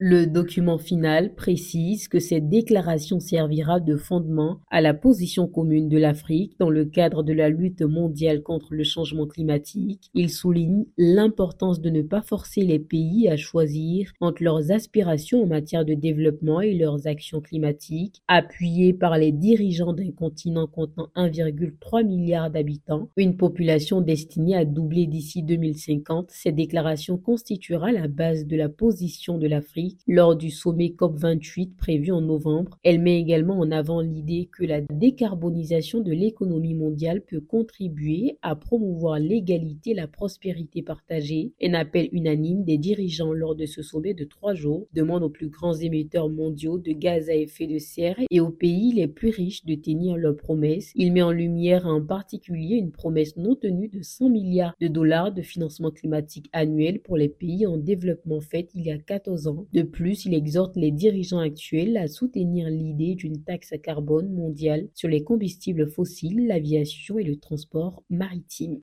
Le document final précise que cette déclaration servira de fondement à la position commune de l'Afrique dans le cadre de la lutte mondiale contre le changement climatique. Il souligne l'importance de ne pas forcer les pays à choisir entre leurs aspirations en matière de développement et leurs actions climatiques, appuyées par les dirigeants d'un continent comptant 1,3 milliard d'habitants, une population destinée à doubler d'ici 2050. Cette déclaration constituera la base de la position de l'Afrique lors du sommet COP28 prévu en novembre. Elle met également en avant l'idée que la décarbonisation de l'économie mondiale peut contribuer à promouvoir l'égalité et la prospérité partagée. Un appel unanime des dirigeants lors de ce sommet de trois jours demande aux plus grands émetteurs mondiaux de gaz à effet de serre et aux pays les plus riches de tenir leurs promesses. Il met en lumière en particulier une promesse non tenue de 100 milliards de dollars de financement climatique annuel pour les pays en développement faite il y a 14 ans. De plus, il exhorte les dirigeants actuels à soutenir l'idée d'une taxe carbone mondiale sur les combustibles fossiles, l'aviation et le transport maritime.